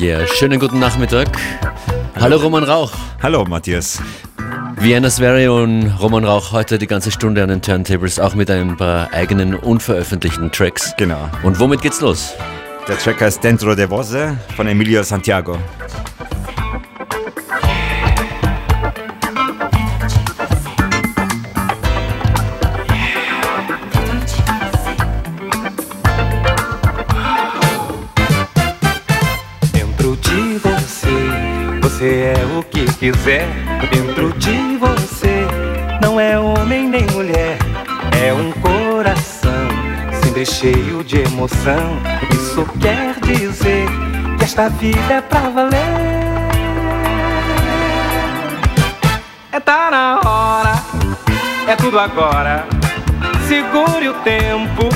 yeah. Schönen guten Nachmittag. Hallo Roman Rauch. Hallo Matthias. Vienna Sverre und Roman Rauch heute die ganze Stunde an den Turntables, auch mit ein paar eigenen unveröffentlichten Tracks. Genau. Und womit geht's los? Der Track heißt Dentro de Voce von Emilio Santiago. Quiser. Dentro de você, não é homem nem mulher, é um coração sempre cheio de emoção. Isso quer dizer que esta vida é pra valer. É tá na hora, é tudo agora. Segure o tempo,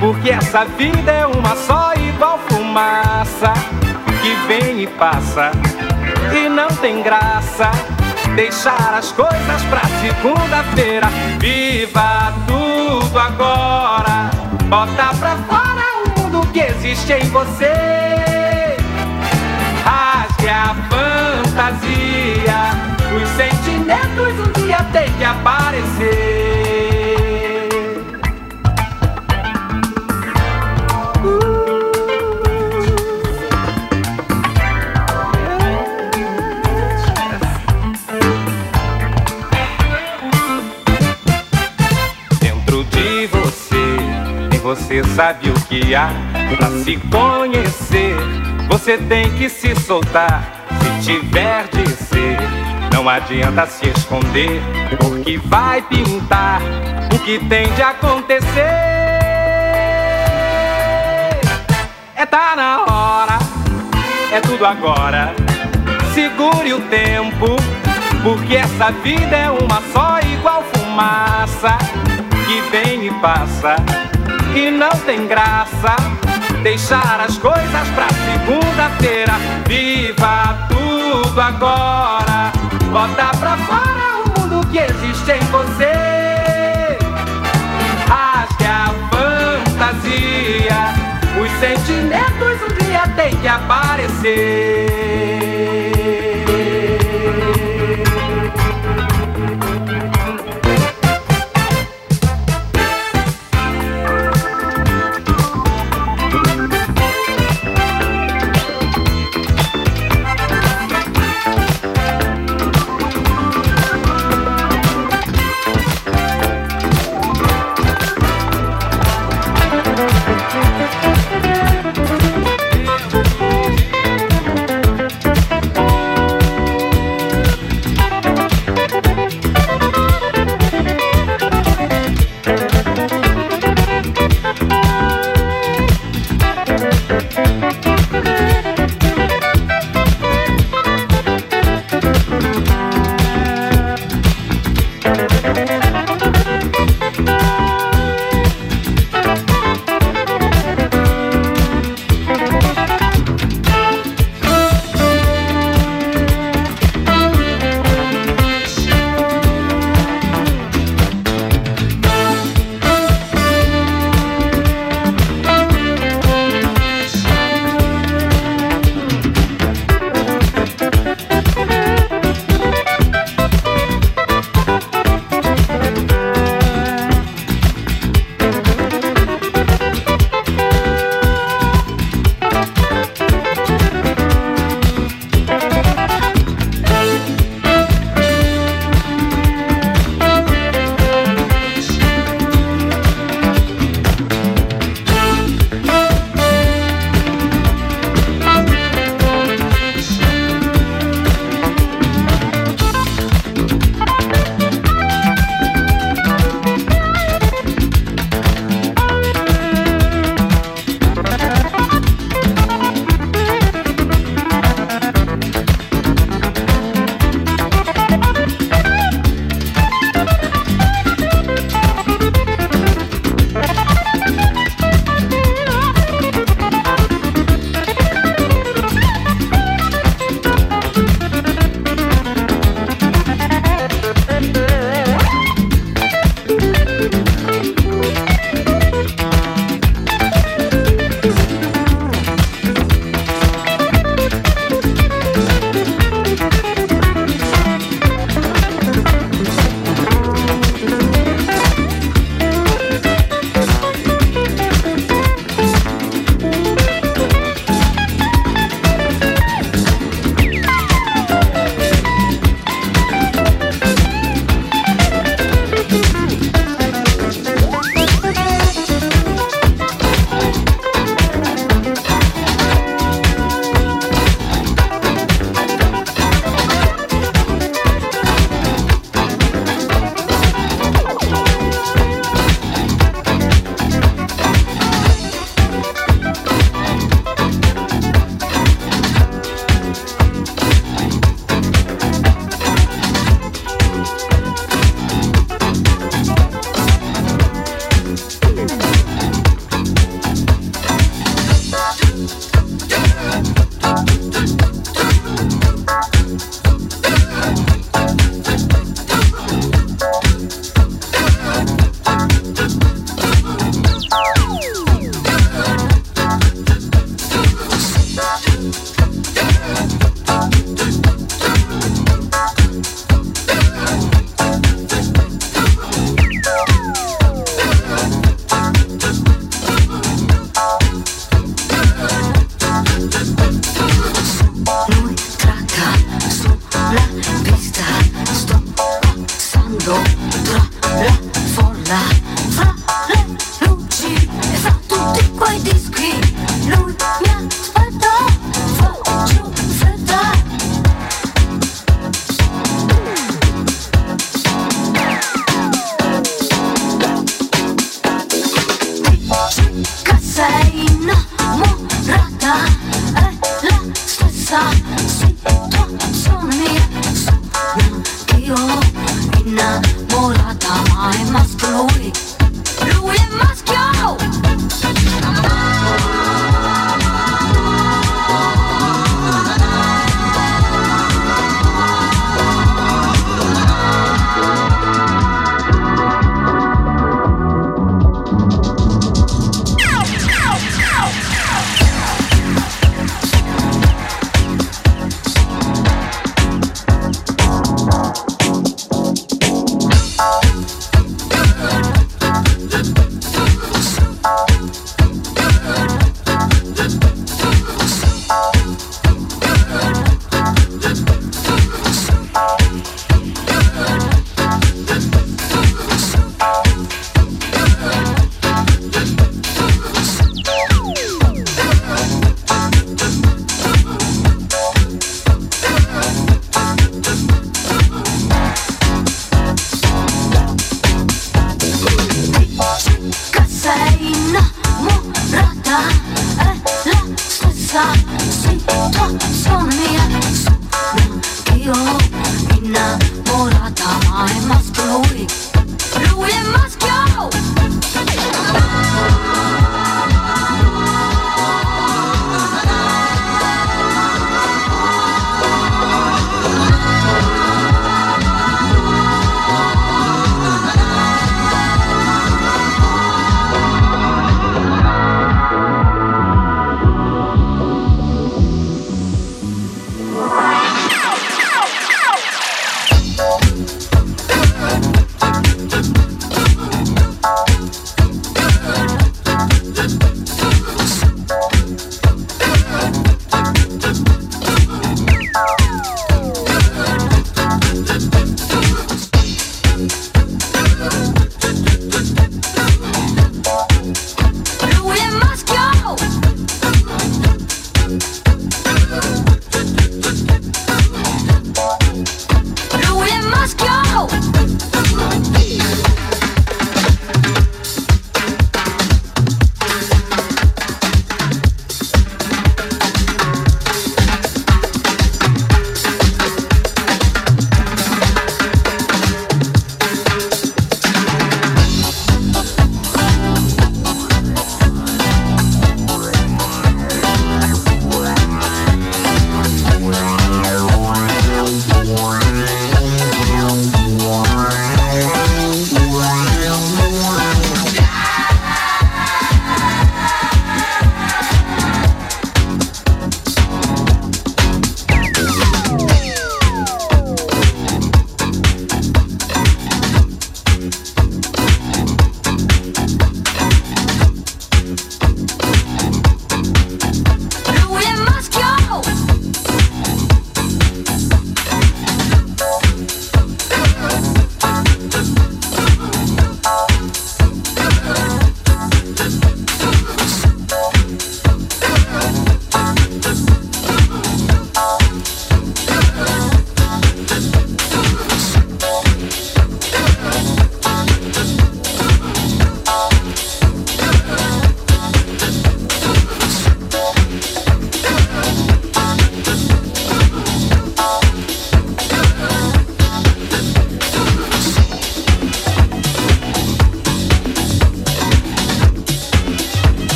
porque essa vida é uma só, igual fumaça que vem e passa. E não tem graça deixar as coisas pra segunda-feira. Viva tudo agora, bota pra fora o mundo que existe em você. Rasgue a fantasia, os sentimentos um dia tem que aparecer. Você sabe o que há pra se conhecer. Você tem que se soltar, se tiver de ser. Não adianta se esconder, porque vai pintar o que tem de acontecer. É tá na hora, é tudo agora. Segure o tempo, porque essa vida é uma só, igual fumaça que vem e passa. E não tem graça deixar as coisas pra segunda-feira. Viva tudo agora, bota pra fora o mundo que existe em você. Rasgue a fantasia, os sentimentos um dia tem que aparecer. Mm-hmm.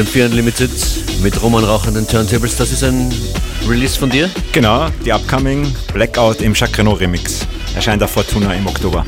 FM4 Unlimited mit Roman Rauch an den Turntables. Das ist ein Release von dir? Genau, die Upcoming Blackout im Renault Remix. Erscheint auf Fortuna im Oktober.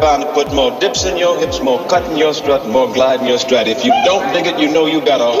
Bound to put more dips in your hips, more cut in your strut, more glide in your strut. If you don't dig it, you know you got a whole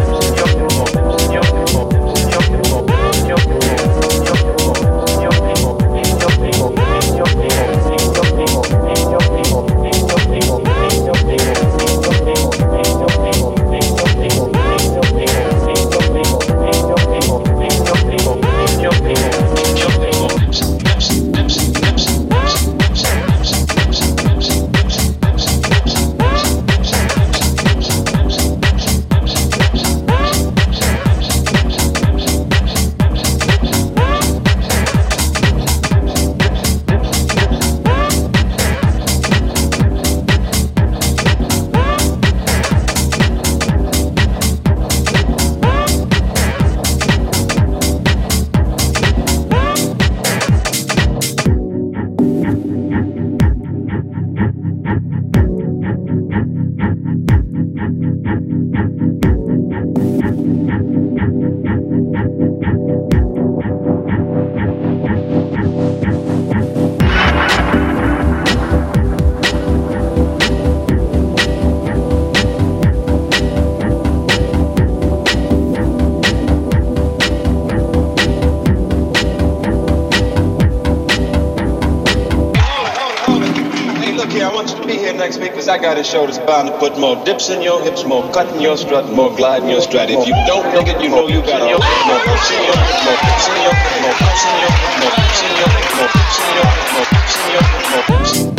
got a show that's bound to put more dips in your hips, more cut in your strut, more glide in your strut. If you don't dig it, you know you got more dips in your hips, more dips in your hips, more dips in your hips, more dips in your hips, more dips in your hips, more dips in your hips,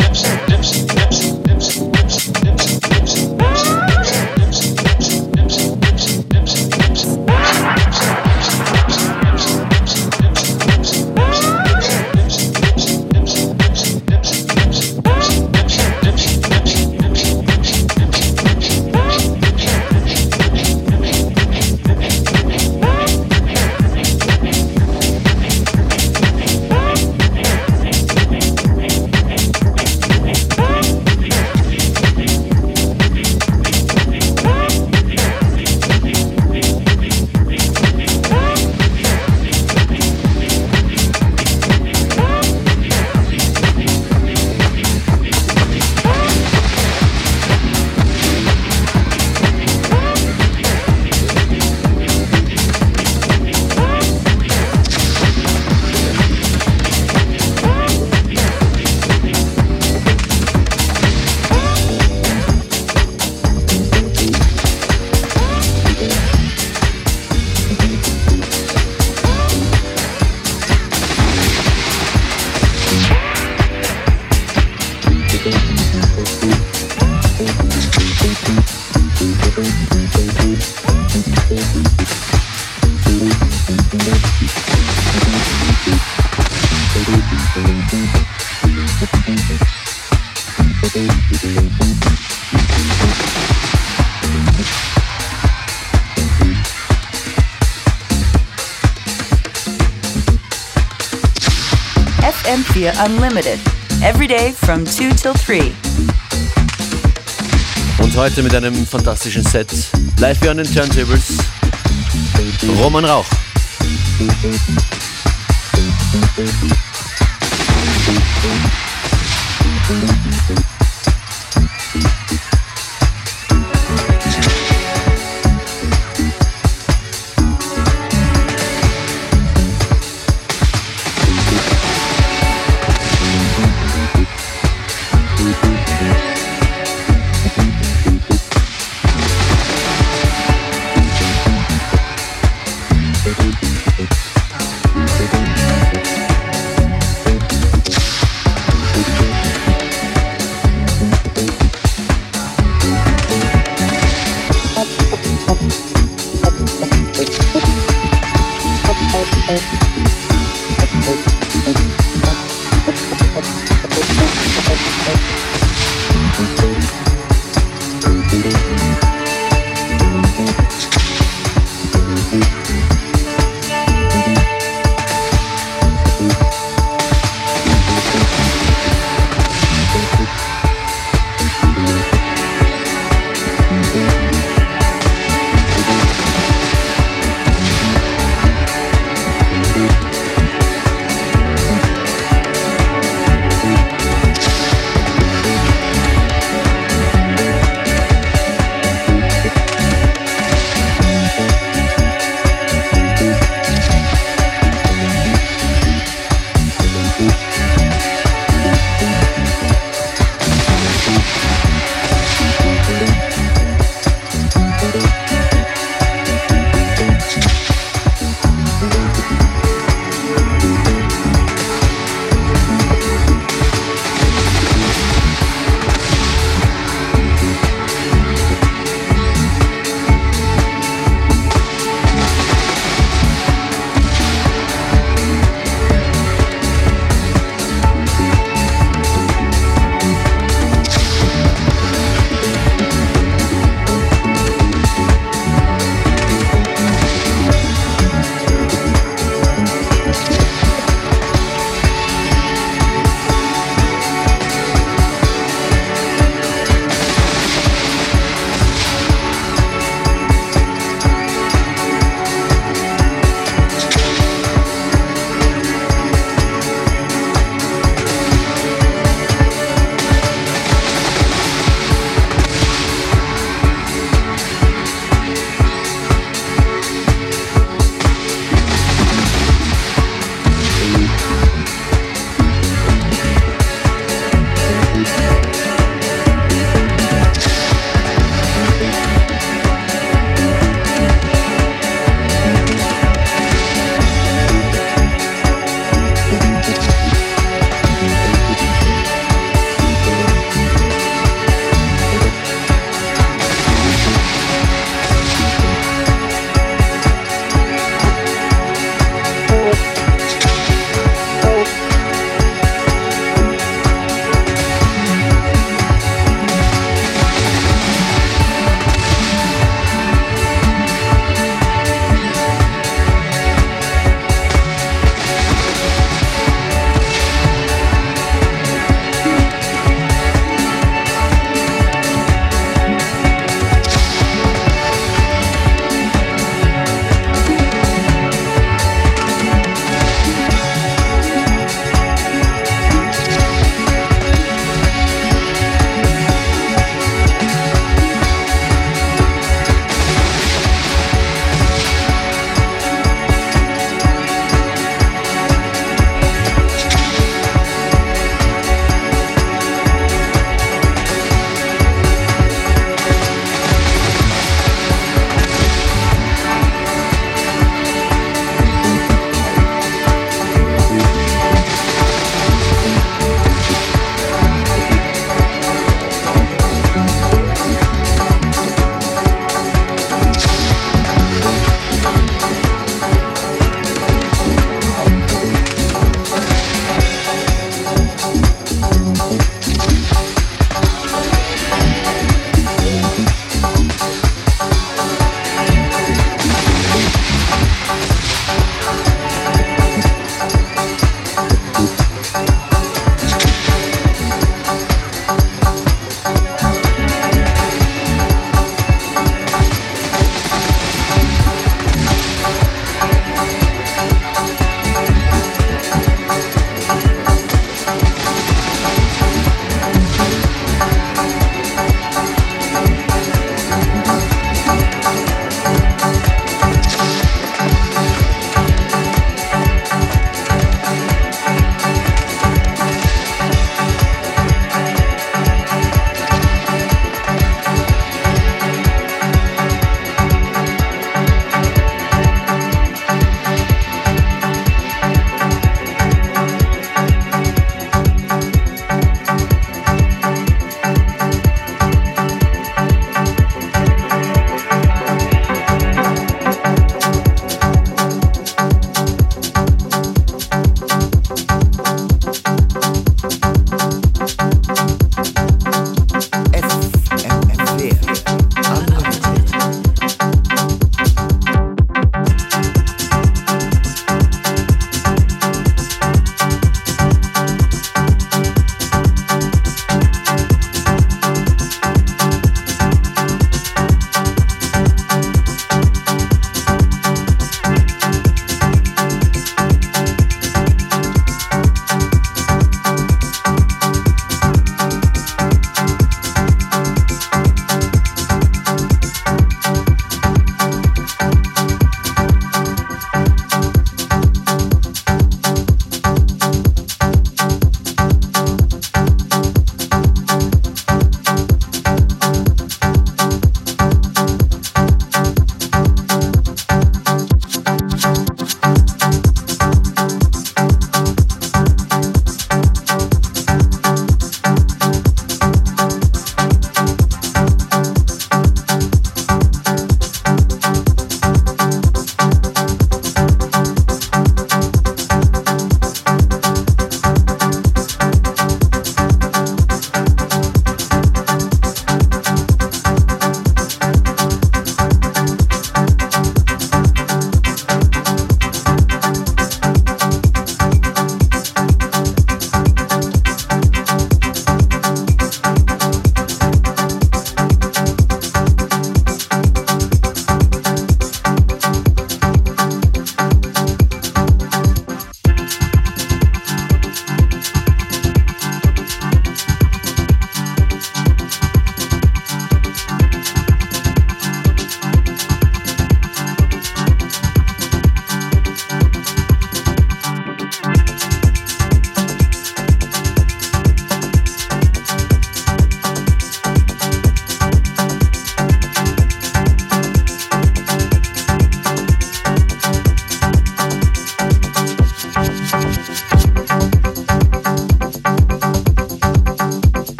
Unlimited. Every day from 2 till 3. Und heute mit einem fantastischen Set. Live beyond the Turntables. Roman Rauch. Thank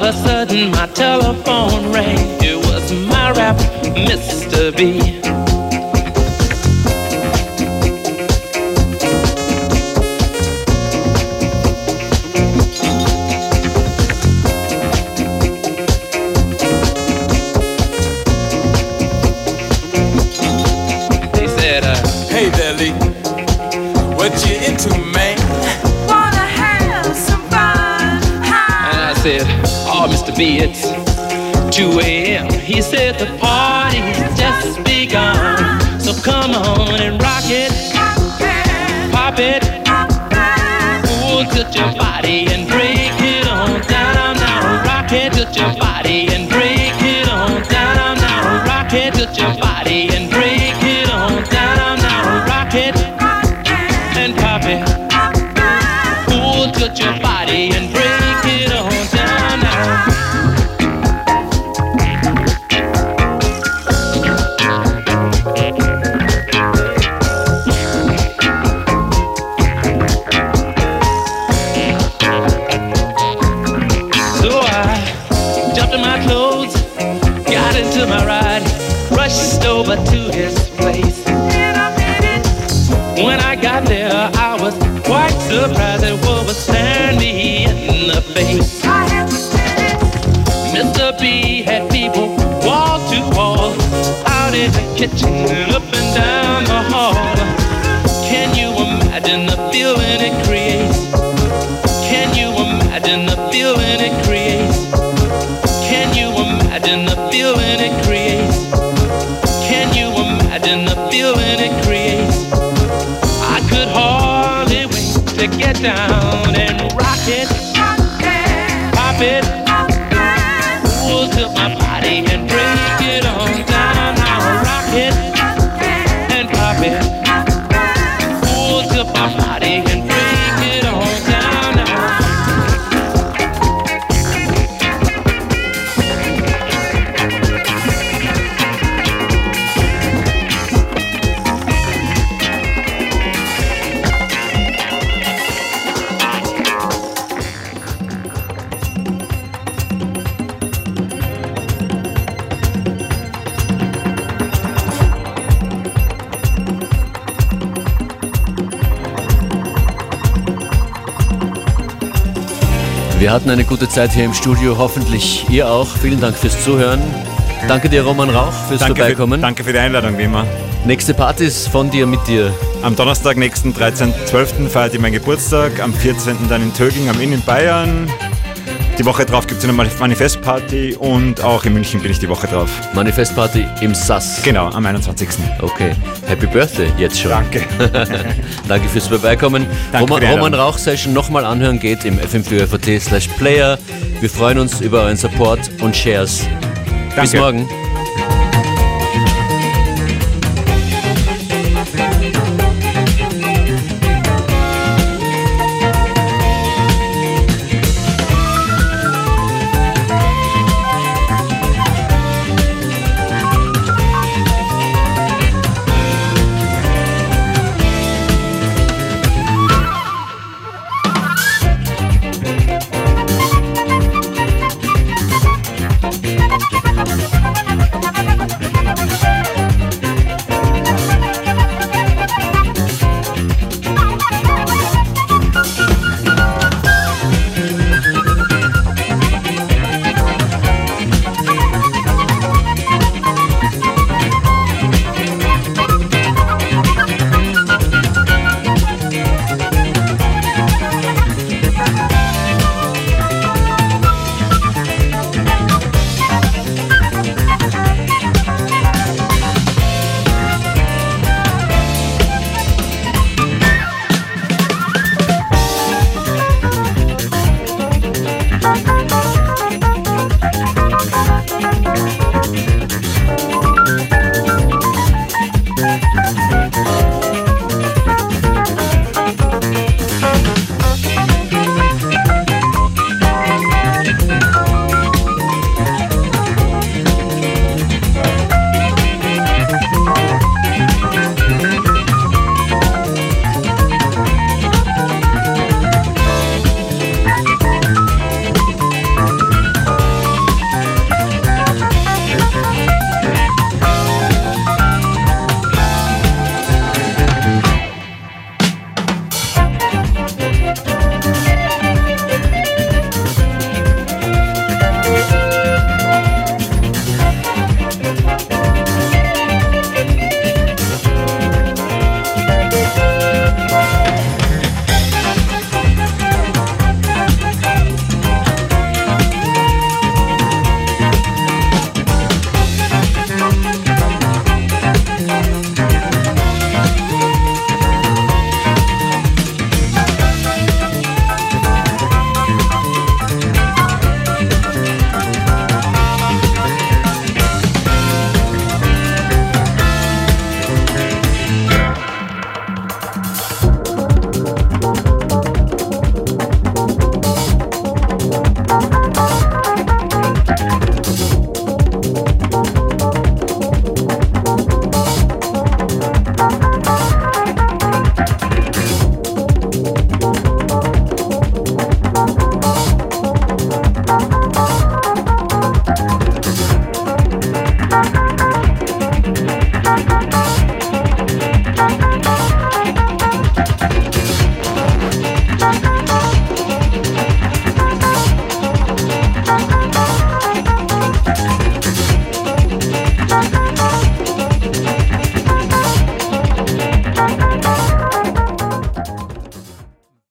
of a sudden my telephone rang. It was my rap, Mr. B. feeling it creates? Can you imagine the feeling it creates? Can you imagine the feeling it creates? Can you imagine the feeling it creates? I could hardly wait to get down Wir hatten eine gute Zeit hier im Studio, hoffentlich ihr auch. Vielen Dank fürs Zuhören. Danke dir, Roman Rauch, fürs Danke für, Vorbeikommen. danke für die Einladung, wie immer. Nächste Partys von dir mit dir. Am Donnerstag, nächsten 13.12. feiert ihr meinen Geburtstag. Am 14. dann in Töging am Inn in Bayern. Die Woche drauf gibt es eine Manifestparty und auch in München bin ich die Woche drauf. Manifestparty im SAS. Genau, am 21. Okay. Happy Birthday jetzt schon. Danke. Danke fürs Vorbeikommen. Danke Roman, Roman. Rauch Session nochmal anhören geht im fm4fat slash player. Wir freuen uns über euren Support und Shares. Bis Danke. morgen.